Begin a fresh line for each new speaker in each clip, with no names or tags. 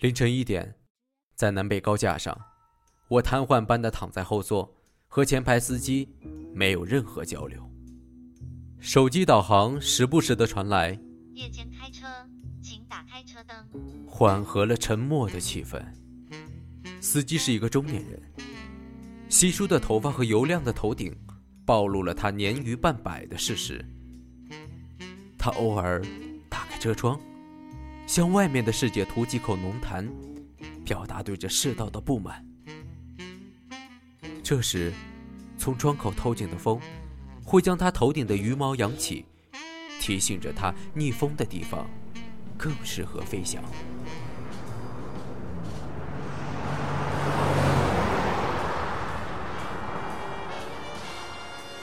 凌晨一点，在南北高架上，我瘫痪般的躺在后座，和前排司机没有任何交流。手机导航时不时的传来“
夜间开车，请打开车灯”，
缓和了沉默的气氛。司机是一个中年人，稀疏的头发和油亮的头顶，暴露了他年逾半百的事实。他偶尔打开车窗。向外面的世界吐几口浓痰，表达对这世道的不满。这时，从窗口透进的风，会将他头顶的羽毛扬起，提醒着他逆风的地方更适合飞翔。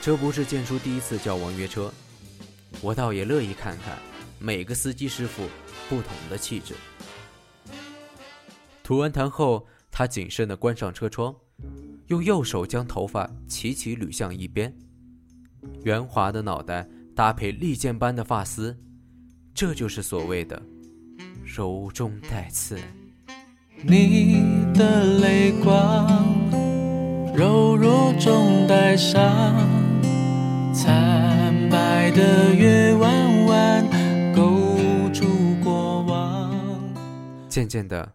这不是建叔第一次叫王约车，我倒也乐意看看每个司机师傅。不同的气质。吐完痰后，他谨慎地关上车窗，用右手将头发齐齐捋向一边，圆滑的脑袋搭配利剑般的发丝，这就是所谓的柔中带刺。
你的泪光，柔弱中带伤，惨白的月
渐渐的，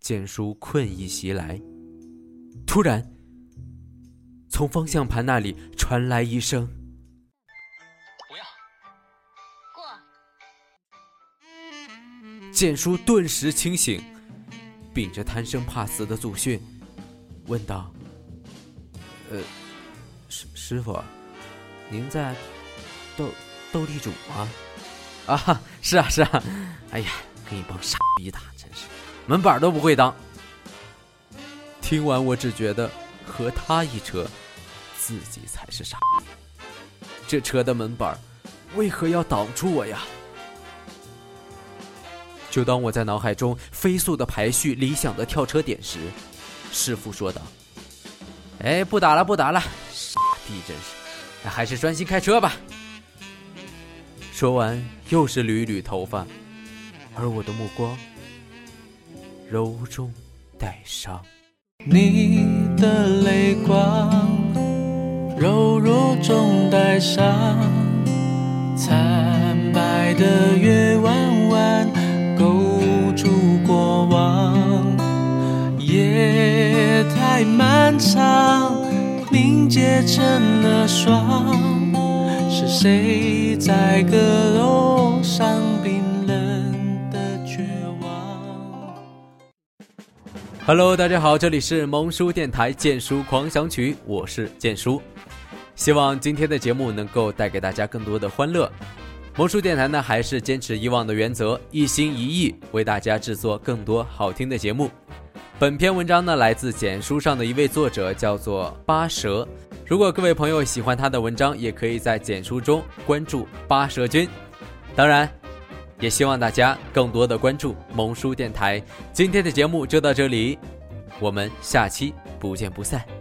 简叔困意袭来。突然，从方向盘那里传来一声：“
不要
过。”
简叔顿时清醒，秉着贪生怕死的祖训，问道：“呃，师师傅，您在斗斗地主吗？”“啊，是啊，是啊。”“哎呀，跟一帮傻逼打。”真是门板都不会当。听完，我只觉得和他一车，自己才是傻逼。这车的门板为何要挡住我呀？就当我在脑海中飞速的排序理想的跳车点时，师傅说道：“哎，不打了，不打了，傻逼真是，还是专心开车吧。”说完，又是捋捋头发，而我的目光。柔中带伤，
你的泪光，柔弱中带伤，惨白的月弯弯勾住过往，夜太漫长，凝结成了霜，是谁在阁楼上
？Hello，大家好，这里是萌叔电台《剑叔狂想曲》，我是剑叔，希望今天的节目能够带给大家更多的欢乐。萌叔电台呢，还是坚持以往的原则，一心一意为大家制作更多好听的节目。本篇文章呢，来自简书上的一位作者，叫做八蛇。如果各位朋友喜欢他的文章，也可以在简书中关注八蛇君。当然。也希望大家更多的关注萌叔电台。今天的节目就到这里，我们下期不见不散。